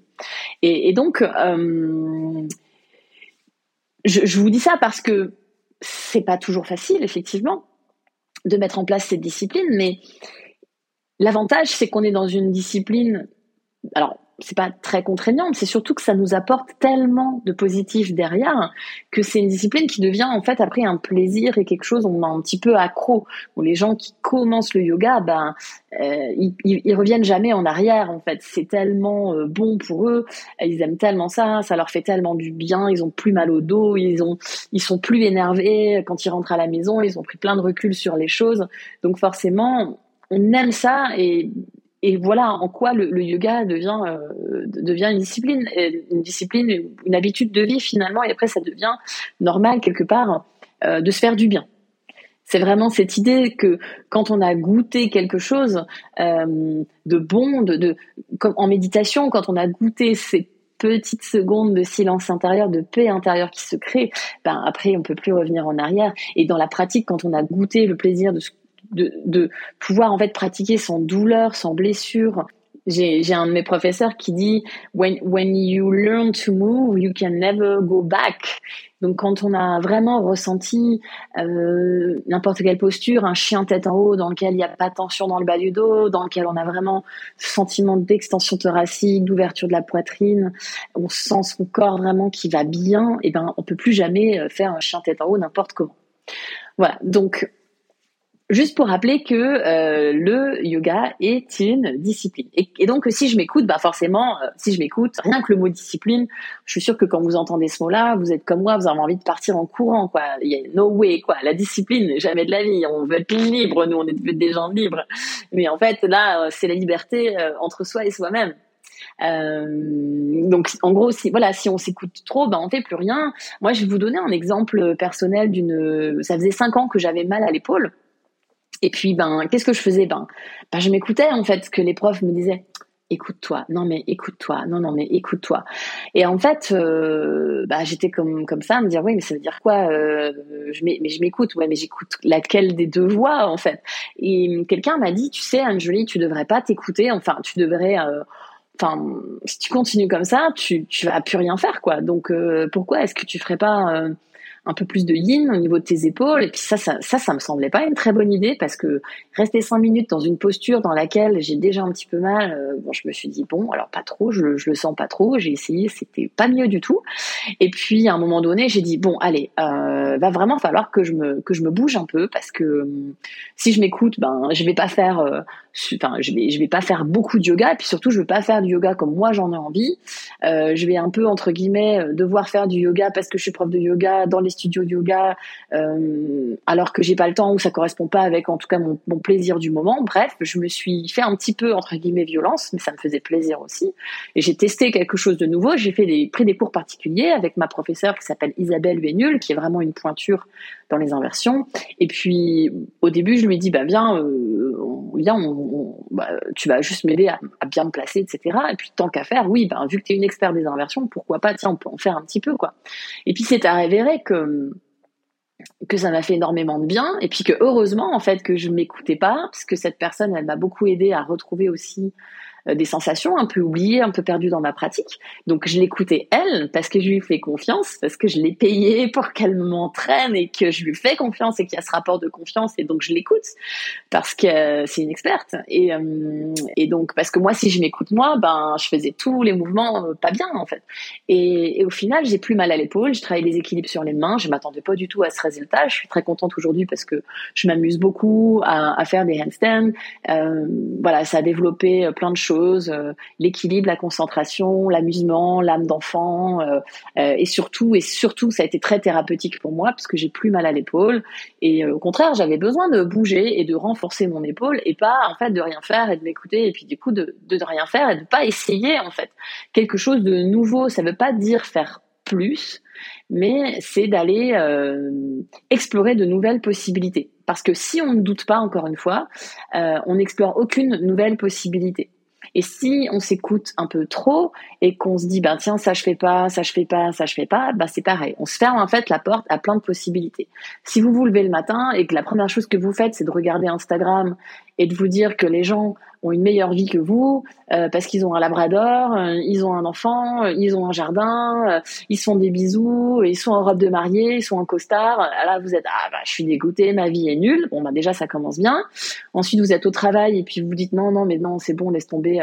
Et, donc je, je, vous dis ça parce que c'est pas toujours facile, effectivement, de mettre en place cette discipline, mais l'avantage, c'est qu'on est dans une discipline. Alors, c'est pas très contraignant, c'est surtout que ça nous apporte tellement de positifs derrière que c'est une discipline qui devient en fait après un plaisir et quelque chose on a un petit peu accro. Où les gens qui commencent le yoga, ben euh, ils, ils, reviennent jamais en arrière en fait. C'est tellement euh, bon pour eux, ils aiment tellement ça, ça leur fait tellement du bien, ils ont plus mal au dos, ils ont ils sont plus énervés quand ils rentrent à la maison, ils ont pris plein de recul sur les choses. Donc forcément on aime ça et et voilà en quoi le, yoga devient euh, devient une discipline, une discipline, une habitude de vie finalement, et après ça devient normal quelque part euh, de se faire du bien. C'est vraiment cette idée que quand on a goûté quelque chose euh, de bon, de, de comme en méditation, quand on a goûté ces petites secondes de silence intérieur, de paix intérieure qui se crée, ben après on peut plus revenir en arrière. Et dans la pratique, quand on a goûté le plaisir de ce de, pouvoir en fait pratiquer sans douleur, sans blessure. J'ai un de mes professeurs qui dit when, when you learn to move, you can never go back. Donc quand on a vraiment ressenti euh, n'importe quelle posture, un chien tête en haut dans lequel il n'y a pas de tension dans le bas du dos, dans lequel on a vraiment ce sentiment d'extension thoracique, d'ouverture de la poitrine, on sent son corps vraiment qui va bien, et ben on peut plus jamais euh, faire un chien tête en haut n'importe comment. Voilà, donc Juste pour rappeler que euh, le yoga est une discipline. Et, donc, si je m'écoute, bah forcément, euh, si je m'écoute, rien que le mot discipline, je suis sûre que quand vous entendez ce mot-là, vous êtes comme moi, vous avez envie de partir en courant, quoi. Il y a no way, quoi. La discipline, jamais de la vie. On veut être libre, nous, on est des gens libres. Mais en fait, là, euh, c'est la liberté entre soi et soi-même. Euh, donc en gros, si voilà, si on s'écoute trop, ben on fait plus rien. Moi, je vais vous donner un exemple personnel d'une. Ça faisait cinq ans que j'avais mal à l'épaule. Et puis, ben, qu'est-ce que je faisais? Ben, ben, je m'écoutais en fait ce que les profs me disaient. écoute-toi, non mais écoute-toi, non non mais écoute-toi. Et en fait, euh, bah, j'étais comme comme ça à me dire oui mais ça veut dire quoi euh, Mais je m'écoute, ouais mais j'écoute laquelle des deux voix en fait? Et quelqu'un m'a dit tu sais Anne-Jolie, tu devrais pas t'écouter, enfin tu devrais euh, Enfin, si tu continues comme ça, tu, tu vas plus rien faire, quoi. Donc, pourquoi est-ce que tu ferais pas un peu plus de yin au niveau de tes épaules. Et puis ça, ça, ça, ça me semblait pas une très bonne idée parce que rester cinq minutes dans une posture dans laquelle j'ai déjà un petit peu mal, euh, bon, je me suis dit bon, alors pas trop, je, je le sens pas trop. J'ai essayé, c'était pas mieux du tout. Et puis à un moment donné, j'ai dit bon, allez, euh, va vraiment falloir que je me bouge un peu parce que si je m'écoute, ben je vais pas faire euh, enfin je vais je vais pas faire beaucoup de yoga et puis surtout je veux pas faire du yoga comme moi j'en ai envie. Euh, je vais un peu entre guillemets euh, devoir faire du yoga parce que je suis prof de yoga dans les studios de yoga euh, alors que j'ai pas le temps ou ça correspond pas avec en tout cas mon, mon, plaisir du moment. Bref je me suis fait un petit peu entre guillemets violence mais ça me faisait plaisir aussi. Et j'ai testé quelque chose de nouveau. J'ai fait des pris des cours particuliers avec ma professeure qui s'appelle Isabelle Vénul qui est vraiment une pointure dans les inversions. Et puis au début je lui ai dit bah viens euh, on, bah, tu vas juste m'aider à, bien me placer, etc. Et puis tant qu'à faire, oui, ben, vu que tu es une experte des inversions, pourquoi pas, tiens, on peut en faire un petit peu, quoi. Et puis c'est à révéler que que ça m'a fait énormément de bien et puis que heureusement en fait que je m'écoutais pas parce que cette personne elle m'a beaucoup aidé à retrouver aussi des sensations un peu oubliées, un peu perdues dans ma pratique. Donc je l'écoutais elle parce que je lui fais confiance, parce que je l'ai payée pour qu'elle m'entraîne et que je lui fais confiance et qu'il y a ce rapport de confiance et donc je l'écoute parce que euh, c'est une experte. Et, euh, et donc parce que moi si je m'écoute moi ben je faisais tous les mouvements pas bien en fait. Et, au final j'ai plus mal à l'épaule, je travaille les équilibres sur les mains, je m'attendais pas du tout à ce résultat, je suis très contente aujourd'hui parce que je m'amuse beaucoup à, à, faire des handstands, euh, voilà ça a développé plein de choses euh, l'équilibre, la concentration, l'amusement, l'âme d'enfant, euh, euh, et surtout, et surtout, ça a été très thérapeutique pour moi parce que j'ai plus mal à l'épaule. Et au contraire, j'avais besoin de bouger et de renforcer mon épaule et pas en fait de rien faire et de m'écouter et puis du coup de, de rien faire et de pas essayer en fait quelque chose de nouveau. Ça veut pas dire faire plus, mais c'est d'aller explorer de nouvelles possibilités. Parce que si on ne doute pas, encore une fois, on n'explore aucune nouvelle possibilité. Et si on s'écoute un peu trop et qu'on se dit, ben tiens, ça je fais pas, ça je fais pas, ça je fais pas, ben c'est pareil. On se ferme en fait la porte à plein de possibilités. Si vous vous levez le matin et que la première chose que vous faites, c'est de regarder Instagram et de vous dire que les gens ont une meilleure vie que vous euh, parce qu'ils ont un labrador, euh, ils ont un enfant, euh, ils ont un jardin, ils se font des bisous, ils sont en robe de mariée, ils sont en costard. Là, vous êtes ah bah je suis dégoûtée, ma vie est nulle. Bon bah déjà ça commence bien. Ensuite vous êtes au travail et puis vous dites non non mais non c'est bon laisse tomber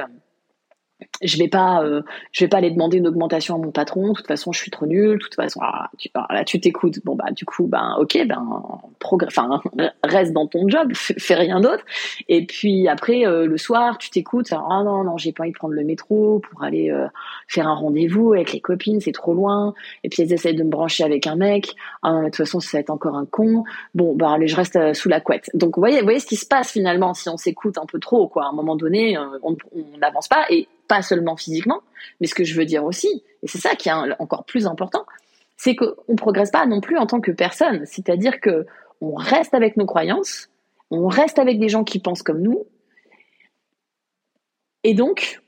je vais pas euh, je vais pas aller demander une augmentation à mon patron. De toute façon je suis trop nulle. De toute façon ah, tu, ah, là tu t'écoutes. Bon bah du coup ben ok ben enfin reste dans ton job fais rien d'autre. Et puis après euh, le soir tu t'écoutes. Ah non non j'ai pas envie de prendre le métro pour aller euh, faire un rendez-vous avec les copines c'est trop loin. Et puis elles essayent de me brancher avec un mec. Ah non mais de toute façon ça va être encore un con. Bon bah allez je reste sous la couette. Donc vous voyez vous voyez ce qui se passe finalement si on s'écoute un peu trop quoi. À un moment donné on n'avance pas. Et pas seulement physiquement, mais ce que je veux dire aussi, et c'est ça qui est encore plus important, c'est qu'on ne progresse pas non plus en tant que personne. C'est-à-dire que on reste avec nos croyances, on reste avec des gens qui pensent comme nous, et donc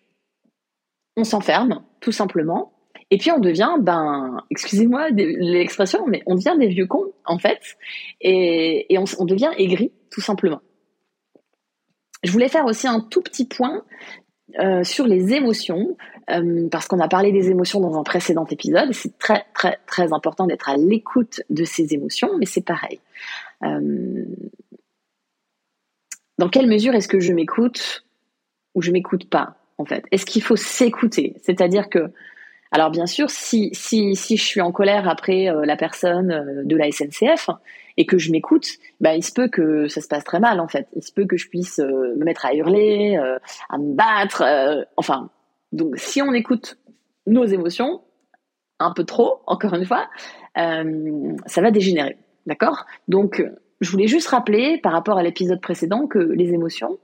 on s'enferme tout simplement. Et puis on devient, ben, excusez-moi l'expression, mais on devient des vieux cons en fait, et, on, on devient aigri tout simplement. Je voulais faire aussi un tout petit point euh, sur les émotions, euh, parce qu'on a parlé des émotions dans un précédent épisode. C'est très très très important d'être à l'écoute de ces émotions, mais c'est pareil. Euh, dans quelle mesure est-ce que je m'écoute ou je m'écoute pas en fait? Est-ce qu'il faut s'écouter? C'est-à-dire que alors bien sûr, si, je suis en colère après la personne de la SNCF, et que je m'écoute, bah, il se peut que ça se passe très mal en fait. Il se peut que je puisse euh, me mettre à hurler, euh, à me battre. Euh, enfin, donc si on écoute nos émotions un peu trop, encore une fois, ça va dégénérer, d'accord? Donc je voulais juste rappeler par rapport à l'épisode précédent que les émotions,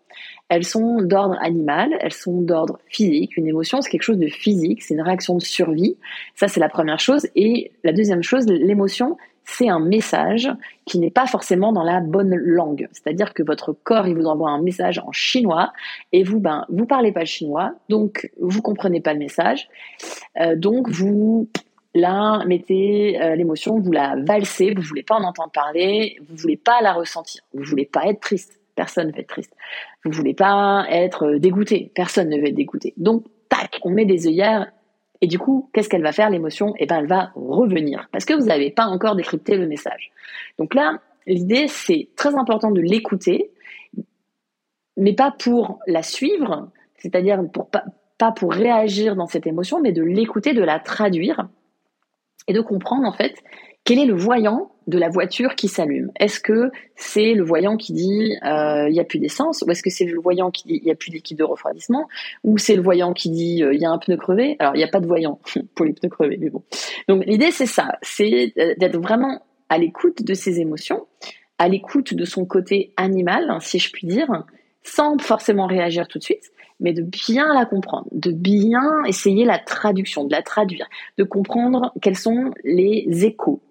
elles sont d'ordre animal, elles sont d'ordre physique. Une émotion, c'est quelque chose de physique, c'est une réaction de survie. Ça, c'est la première chose. Et la deuxième chose, l'émotion, c'est un message qui n'est pas forcément dans la bonne langue. C'est-à-dire que votre corps, il vous envoie un message en chinois et vous, ben, vous parlez pas le chinois, donc vous comprenez pas le message. Euh, donc vous la mettez euh, l'émotion, vous la valsez, vous voulez pas en entendre parler, vous voulez pas la ressentir, vous voulez pas être triste. Personne ne veut être triste. Vous voulez pas être dégoûté. Personne ne veut être dégoûté. Donc, tac, on met des œillères et du coup, qu'est-ce qu'elle va faire, l'émotion? Eh ben, elle va revenir parce que vous n'avez pas encore décrypté le message. Donc là, l'idée, c'est très important de l'écouter, mais pas pour la suivre, c'est-à-dire pas pour réagir dans cette émotion, mais de l'écouter, de la traduire et de comprendre en fait quel est le voyant de la voiture qui s'allume? Est-ce que c'est le voyant qui dit euh, il n'y a plus d'essence? Ou est-ce que c'est le voyant qui dit il n'y a plus de liquide de refroidissement? Ou c'est le voyant qui dit euh, il y a un pneu crevé? Alors il n'y a pas de voyant pour les pneus crevés, mais bon. Donc l'idée c'est ça, c'est d'être vraiment à l'écoute de ses émotions, à l'écoute de son côté animal, si je puis dire, sans forcément réagir tout de suite, mais de bien la comprendre, de bien essayer la traduction, de la traduire, de comprendre quels sont les échos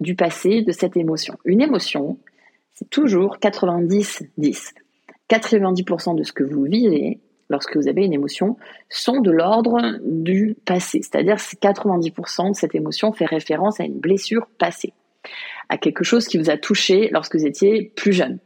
du passé de cette émotion. Une émotion, c'est toujours 90-10. 90% de ce que vous vivez lorsque vous avez une émotion sont de l'ordre du passé. C'est-à-dire que 90% de cette émotion fait référence à une blessure passée, à quelque chose qui vous a touché lorsque vous étiez plus jeune.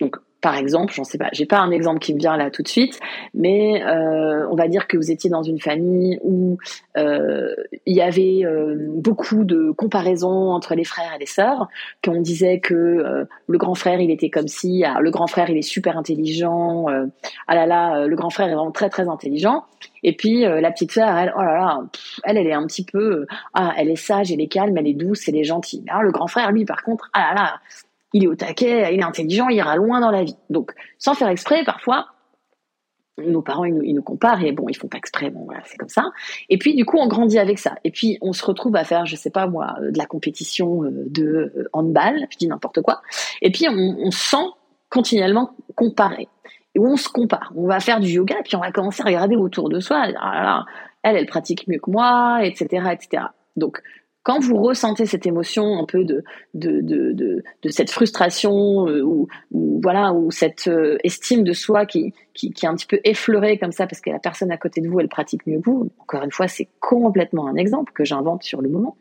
Donc par exemple, j'en sais pas, j'ai pas un exemple qui me vient là tout de suite, mais euh, on va dire que vous étiez dans une famille où euh, il y avait euh, beaucoup de comparaisons entre les frères et les sœurs, qu'on disait que euh, le grand frère il était comme si, le grand frère il est super intelligent, euh, ah là là, le grand frère est vraiment très très intelligent, et puis la petite sœur, elle, oh là là, elle elle est un petit peu, ah elle est sage, elle est calme, elle est douce, elle est gentille. Alors le grand frère lui par contre, ah là là il est au taquet, il est intelligent, il ira loin dans la vie. Donc, sans faire exprès, parfois, nos parents, ils nous, comparent et bon, ils font pas exprès, bon voilà, c'est comme ça. Et puis, du coup, on grandit avec ça. Et puis, on se retrouve à faire, je sais pas moi, euh, de la compétition euh, de euh, handball, je dis n'importe quoi. Et puis, on, on sent continuellement comparer. Et où on se compare. On va faire du yoga, et puis on va commencer à regarder autour de soi. Ah elle, elle pratique mieux que moi, etc., etc. Donc, quand vous ressentez cette émotion un peu de de, de, de, cette frustration euh, ou, voilà ou cette euh, estime de soi qui, qui, est un petit peu effleurée comme ça parce que la personne à côté de vous elle pratique mieux que vous encore une fois c'est complètement un exemple que j'invente sur le moment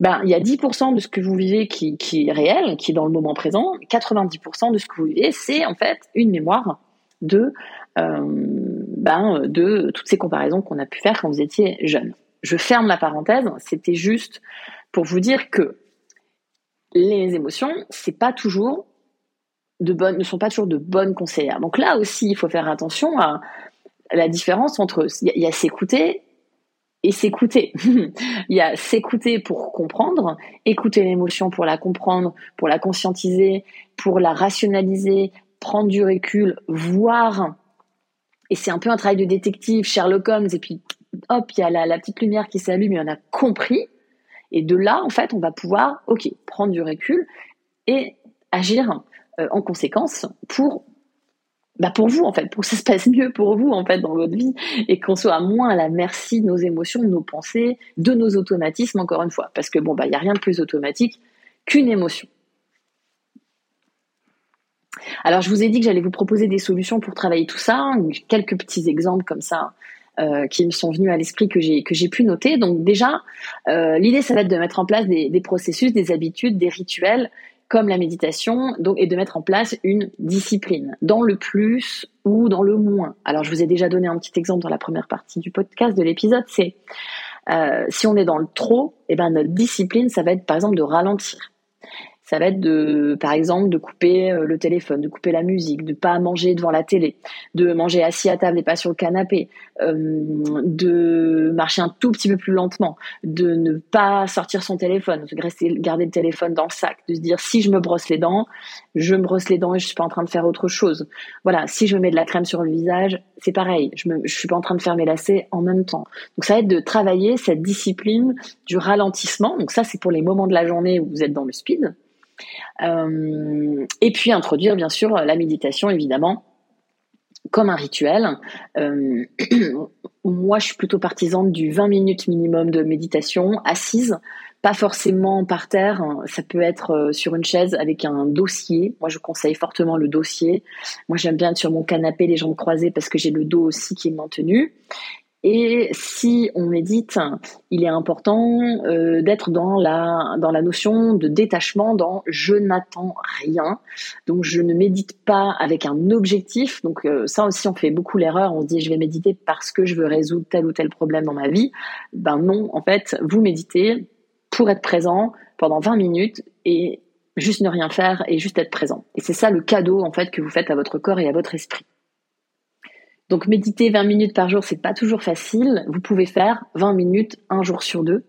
ben, il y a 10% de ce que vous vivez qui, qui est réel, qui est dans le moment présent. 90% de ce que vous vivez, c'est en fait une mémoire de, euh, ben, de toutes ces comparaisons qu'on a pu faire quand vous étiez jeune je ferme la parenthèse, c'était juste pour vous dire que les émotions, c'est pas toujours de bonnes, ne sont pas toujours de bonnes conseillères. Donc là aussi, il faut faire attention à la différence entre il y a, s'écouter et s'écouter. il y a s'écouter pour comprendre, écouter l'émotion pour la comprendre, pour la conscientiser, pour la rationaliser, prendre du recul, voir. Et c'est un peu un travail de détective, Sherlock Holmes, et puis hop, il y a la, petite lumière qui s'allume, il en a compris. Et de là, en fait, on va pouvoir, ok, prendre du recul et agir euh, en conséquence pour, bah pour vous, en fait, pour que ça se passe mieux pour vous, en fait, dans votre vie et qu'on soit moins à la merci de nos émotions, de nos pensées, de nos automatismes, encore une fois. Parce que bon, bah, il n'y a rien de plus automatique qu'une émotion. Alors, je vous ai dit que j'allais vous proposer des solutions pour travailler tout ça, quelques petits exemples comme ça euh, qui me sont venus à l'esprit que j'ai que j'ai pu noter. Donc déjà, euh, l'idée ça va être de mettre en place des, processus, des habitudes, des rituels comme la méditation, donc et de mettre en place une discipline dans le plus ou dans le moins. Alors je vous ai déjà donné un petit exemple dans la première partie du podcast de l'épisode. C'est euh, si on est dans le trop, et eh ben notre discipline ça va être par exemple de ralentir ça va être de, par exemple, de couper euh, le téléphone, de couper la musique, de pas manger devant la télé, de manger assis à table et pas sur le canapé, euh, de marcher un tout petit peu plus lentement, de ne pas sortir son téléphone, de garder le téléphone dans le sac, de se dire si je me brosse les dents, je me brosse les dents et je suis pas en train de faire autre chose. Voilà, si je me mets de la crème sur le visage, c'est pareil, je me, je suis pas en train de faire mes lacets en même temps. Donc ça va être de travailler cette discipline du ralentissement. Donc ça c'est pour les moments de la journée où vous êtes dans le speed et puis introduire bien sûr la méditation évidemment comme un rituel. Euh, moi, je suis plutôt partisane du 20 minutes minimum de méditation assise, pas forcément par terre. Ça peut être euh, sur une chaise avec un dossier. Moi, je conseille fortement le dossier. Moi, j'aime bien être sur mon canapé, les jambes croisées, parce que j'ai le dos aussi qui est maintenu. Et si on médite, il est important euh, d'être dans la dans la notion de détachement, dans je n'attends rien. Donc je ne médite pas avec un objectif. Donc euh, ça aussi on fait beaucoup l'erreur. On se dit je vais méditer parce que je veux résoudre tel ou tel problème dans ma vie. Ben non, en fait vous méditez pour être présent pendant 20 minutes et juste ne rien faire et juste être présent. Et c'est ça le cadeau en fait que vous faites à votre corps et à votre esprit. Donc méditer 20 minutes par jour, c'est pas toujours facile. Vous pouvez faire 20 minutes un jour sur deux.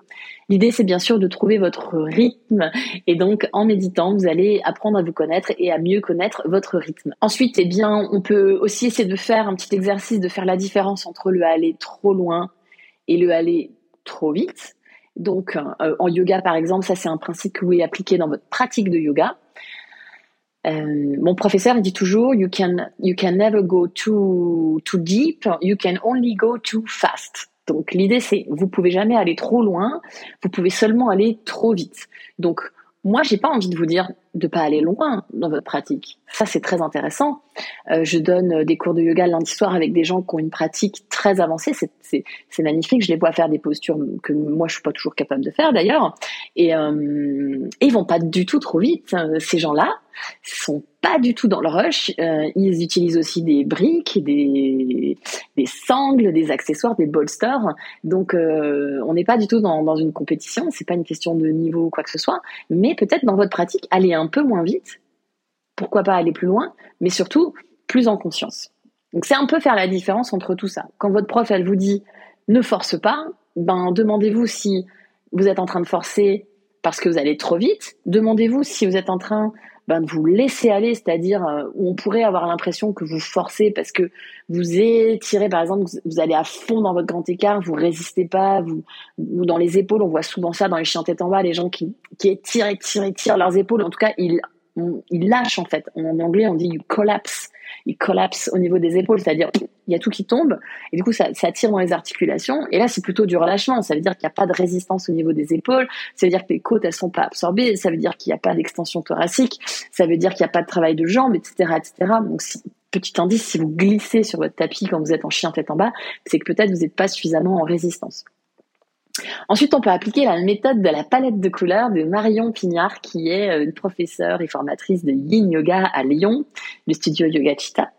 L'idée, c'est bien sûr de trouver votre rythme. Et donc, en méditant, vous allez apprendre à vous connaître et à mieux connaître votre rythme. Ensuite, eh bien, on peut aussi essayer de faire un petit exercice de faire la différence entre le aller trop loin et le aller trop vite. Donc, euh, en yoga, par exemple, ça, c'est un principe que vous pouvez appliquer dans votre pratique de yoga. Euh, mon professeur dit toujours you can you can never go too too deep, you can only go too fast. Donc l'idée c'est vous pouvez jamais aller trop loin, vous pouvez seulement aller trop vite. Donc moi, j'ai pas envie de vous dire de pas aller loin dans votre pratique. Ça, c'est très intéressant. Euh, je donne des cours de yoga lundi soir avec des gens qui ont une pratique très avancée. C'est magnifique. Je les vois faire des postures que moi, je suis pas toujours capable de faire d'ailleurs. Et, euh, ils vont pas du tout trop vite. Ces gens-là sont pas du tout dans le rush. Euh, ils utilisent aussi des briques, des, sangles, des accessoires, des bolsters. Donc, euh, on n'est pas du tout dans, dans une compétition. C'est pas une question de niveau ou quoi que ce soit. Mais peut-être dans votre pratique, aller un peu moins vite. Pourquoi pas aller plus loin, mais surtout plus en conscience. Donc, c'est un peu faire la différence entre tout ça. Quand votre prof, elle vous dit ne force pas, ben demandez-vous si vous êtes en train de forcer parce que vous allez trop vite. Demandez-vous si vous êtes en train ben, de vous laisser aller, c'est-à-dire euh, on pourrait avoir l'impression que vous forcez parce que vous étirez, par exemple, vous, allez à fond dans votre grand écart, vous résistez pas, vous, ou dans les épaules, on voit souvent ça dans les chiens tête en bas, les gens qui, qui étirent, étirent, étirent leurs épaules, en tout cas, ils, ils lâchent en fait. En anglais, on dit you collapse il collapse au niveau des épaules, c'est-à-dire il y a tout qui tombe et du coup ça, tire dans les articulations et là c'est plutôt du relâchement, ça veut dire qu'il n'y a pas de résistance au niveau des épaules, ça veut dire que les côtes elles sont pas absorbées, ça veut dire qu'il n'y a pas d'extension thoracique, ça veut dire qu'il n'y a pas de travail de jambes, etc., etc. Donc petit indice, si vous glissez sur votre tapis quand vous êtes en chien tête en bas, c'est que peut-être vous n'êtes pas suffisamment en résistance. Ensuite, on peut appliquer la méthode de la palette de couleurs de Marion Pignard, qui est euh, une professeure et formatrice de Yin Yoga à Lyon, le studio Yoga Chita.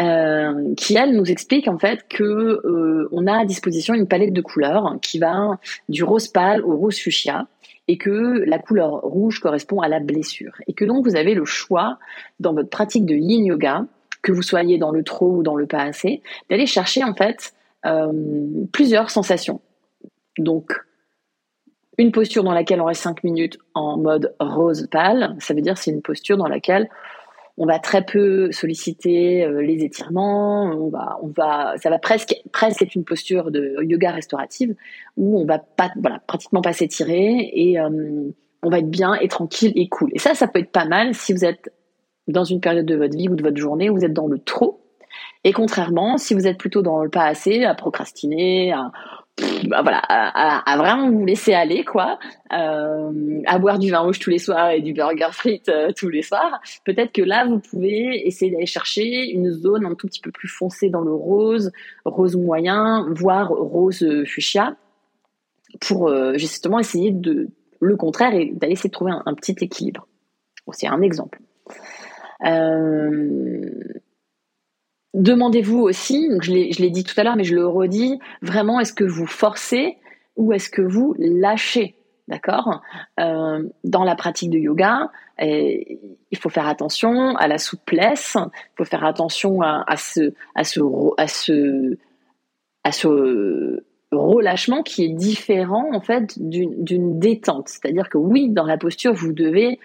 Euh, qui elle nous explique en fait que euh, on a à disposition une palette de couleurs qui va du rose pâle au rose fuchsia et que la couleur rouge correspond à la blessure et que donc vous avez le choix dans votre pratique de yin yoga que vous soyez dans le trop ou dans le pas assez d'aller chercher en fait plusieurs sensations donc, une posture dans laquelle on reste 5 minutes en mode rose pâle, ça veut dire c'est une posture dans laquelle on va très peu solliciter euh, les étirements, on va, ça va presque, presque être une posture de yoga restaurative où on va pas, voilà, pratiquement pas s'étirer et euh, on va être bien et tranquille et cool. Et ça, ça peut être pas mal si vous êtes dans une période de votre vie ou de votre journée où vous êtes dans le trop. Et contrairement, si vous êtes plutôt dans le pas assez, à procrastiner, à bah voilà, à, vraiment vous laisser aller, quoi, euh, à boire du vin rouge tous les soirs et du burger frites euh, tous les soirs, peut-être que là, vous pouvez essayer d'aller chercher une zone un tout petit peu plus foncée dans le rose, rose moyen, voire rose fuchsia, pour euh, justement essayer de le contraire et d'aller essayer de trouver un, petit équilibre. C'est un exemple. Euh, Demandez-vous aussi, je l'ai dit tout à l'heure, mais je le redis, vraiment, est-ce que vous forcez ou est-ce que vous lâchez D'accord? Euh, Dans la pratique de yoga, il faut faire attention à la souplesse, il faut faire attention à, ce, à, ce, à, ce, à ce relâchement qui est différent en fait d'une détente. C'est-à-dire que oui, dans la posture, vous devez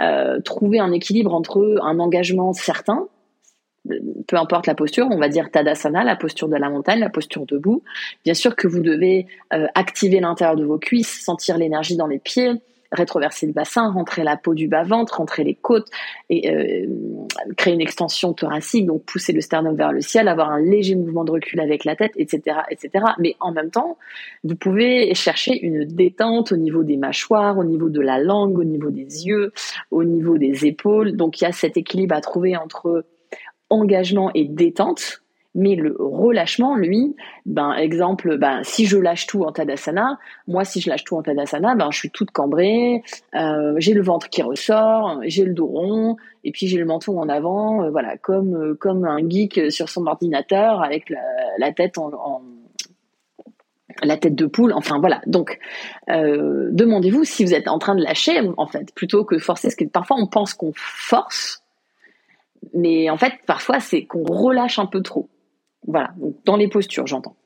euh, trouver un équilibre entre un engagement certain, peu importe la posture, on va dire Tadasana, la posture de la montagne, la posture debout. Bien sûr que vous devez euh, activer l'intérieur de vos cuisses, sentir l'énergie dans les pieds, rétroverser le bassin, rentrer la peau du bas-ventre, rentrer les côtes, et euh, créer une extension thoracique, donc pousser le sternum vers le ciel, avoir un léger mouvement de recul avec la tête, etc., etc. Mais en même temps, vous pouvez chercher une détente au niveau des mâchoires, au niveau de la langue, au niveau des yeux, au niveau des épaules. Donc il y a cet équilibre à trouver entre engagement et détente mais le relâchement, lui, ben exemple, ben si je lâche tout en Tadasana, moi si je lâche tout en Tadasana, ben je suis toute cambrée, euh, j'ai le ventre qui ressort, j'ai le dos rond, et puis j'ai le menton en avant, euh, voilà, comme euh, comme un geek sur son ordinateur avec la, tête en, la tête de poule, enfin voilà. Donc, demandez-vous si vous êtes en train de lâcher, en fait, plutôt que forcer, parce que parfois on pense qu'on force, mais en fait, parfois c'est qu'on relâche un peu trop. Voilà, dans les postures, j'entends.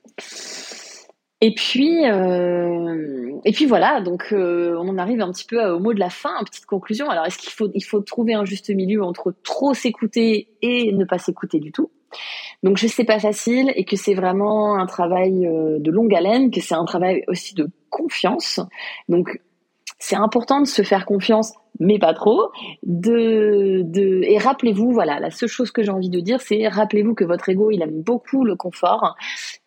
Et puis, euh, et puis voilà, donc euh, on arrive un petit peu au mot de la fin, une petite conclusion. Alors, est-ce qu'il faut, il faut trouver un juste milieu entre trop s'écouter et ne pas s'écouter du tout? Donc, je sais pas facile et que c'est vraiment un travail euh, de longue haleine, que c'est un travail aussi de confiance. Donc, c'est important de se faire confiance mais pas trop. De, de, et rappelez-vous, voilà, la seule chose que j'ai envie de dire, c'est rappelez-vous que votre ego, il aime beaucoup le confort.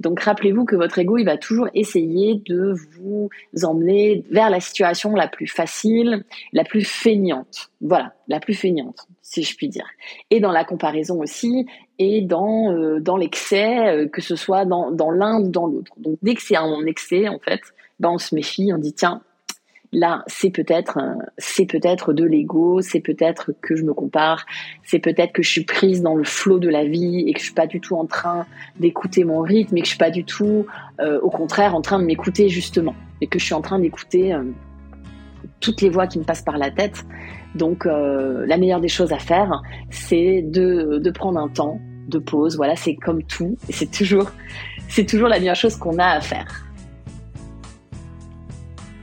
Donc rappelez-vous que votre ego, il va toujours essayer de vous emmener vers la situation la plus facile, la plus feignante. Voilà, la plus feignante, si je puis dire. Et dans la comparaison aussi, et dans euh, dans l'excès, euh, que ce soit dans, dans l'un ou dans l'autre. Donc dès que c'est un excès, en fait, ben on se méfie, on dit tiens, là, c'est peut-être, c'est peut-être de l'ego, c'est peut-être que je me compare, c'est peut-être que je suis prise dans le flot de la vie et que je suis pas du tout en train d'écouter mon rythme et que je suis pas du tout, euh, au contraire, en train de m'écouter justement et que je suis en train d'écouter euh, toutes les voix qui me passent par la tête. Donc, euh, la meilleure des choses à faire, c'est de, de prendre un temps de pause. Voilà, c'est comme tout et c'est toujours, c'est toujours la meilleure chose qu'on a à faire.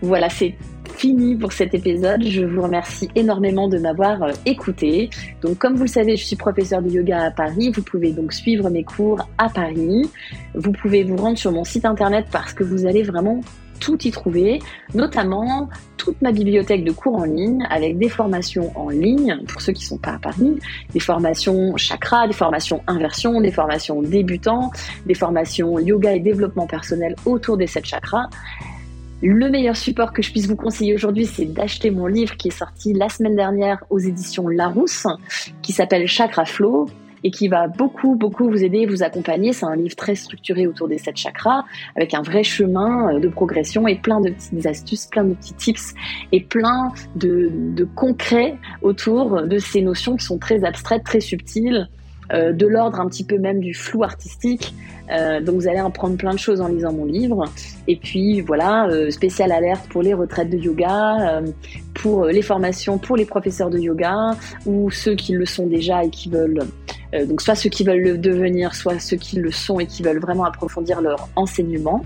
Voilà, c'est fini pour cet épisode. Je vous remercie énormément de m'avoir euh, écouté. Donc, comme vous le savez, je suis professeur de yoga à Paris. Vous pouvez donc suivre mes cours à Paris. Vous pouvez vous rendre sur mon site internet parce que vous allez vraiment tout y trouver, notamment toute ma bibliothèque de cours en ligne avec des formations en ligne pour ceux qui ne sont pas à Paris, des formations chakra, des formations inversion, des formations débutants, des formations yoga et développement personnel autour des sept chakras. Le meilleur support que je puisse vous conseiller aujourd'hui, c'est d'acheter mon livre qui est sorti la semaine dernière aux éditions Larousse, qui s'appelle Chakra Flow et qui va beaucoup, beaucoup vous aider, vous accompagner. C'est un livre très structuré autour des sept chakras, avec un vrai chemin euh, de progression et plein de petites astuces, plein de petits tips et plein de, de concrets autour de ces notions qui sont très abstraites, très subtiles, euh, de l'ordre un petit peu même du flou artistique. Euh, donc vous allez en prendre plein de choses en lisant mon livre. Et puis voilà, euh, spécial alerte pour les retraites de yoga, pour les formations pour les professeurs de yoga ou ceux qui le sont déjà et qui veulent donc soit ceux qui veulent le devenir, soit ceux qui le sont et qui veulent vraiment approfondir leur enseignement.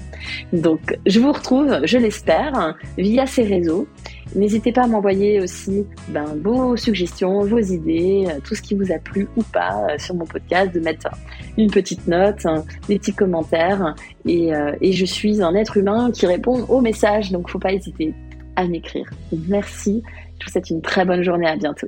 Donc je vous retrouve, je l'espère, via ces réseaux. N'hésitez pas à m'envoyer aussi ben, vos suggestions, vos idées, euh, tout ce qui vous a plu ou pas euh, sur mon podcast, de mettre une petite note, des petits commentaires. Et, euh, et je suis un être humain qui répond aux messages, donc faut pas hésiter à m'écrire. Merci, je vous souhaite une très bonne journée, à bientôt.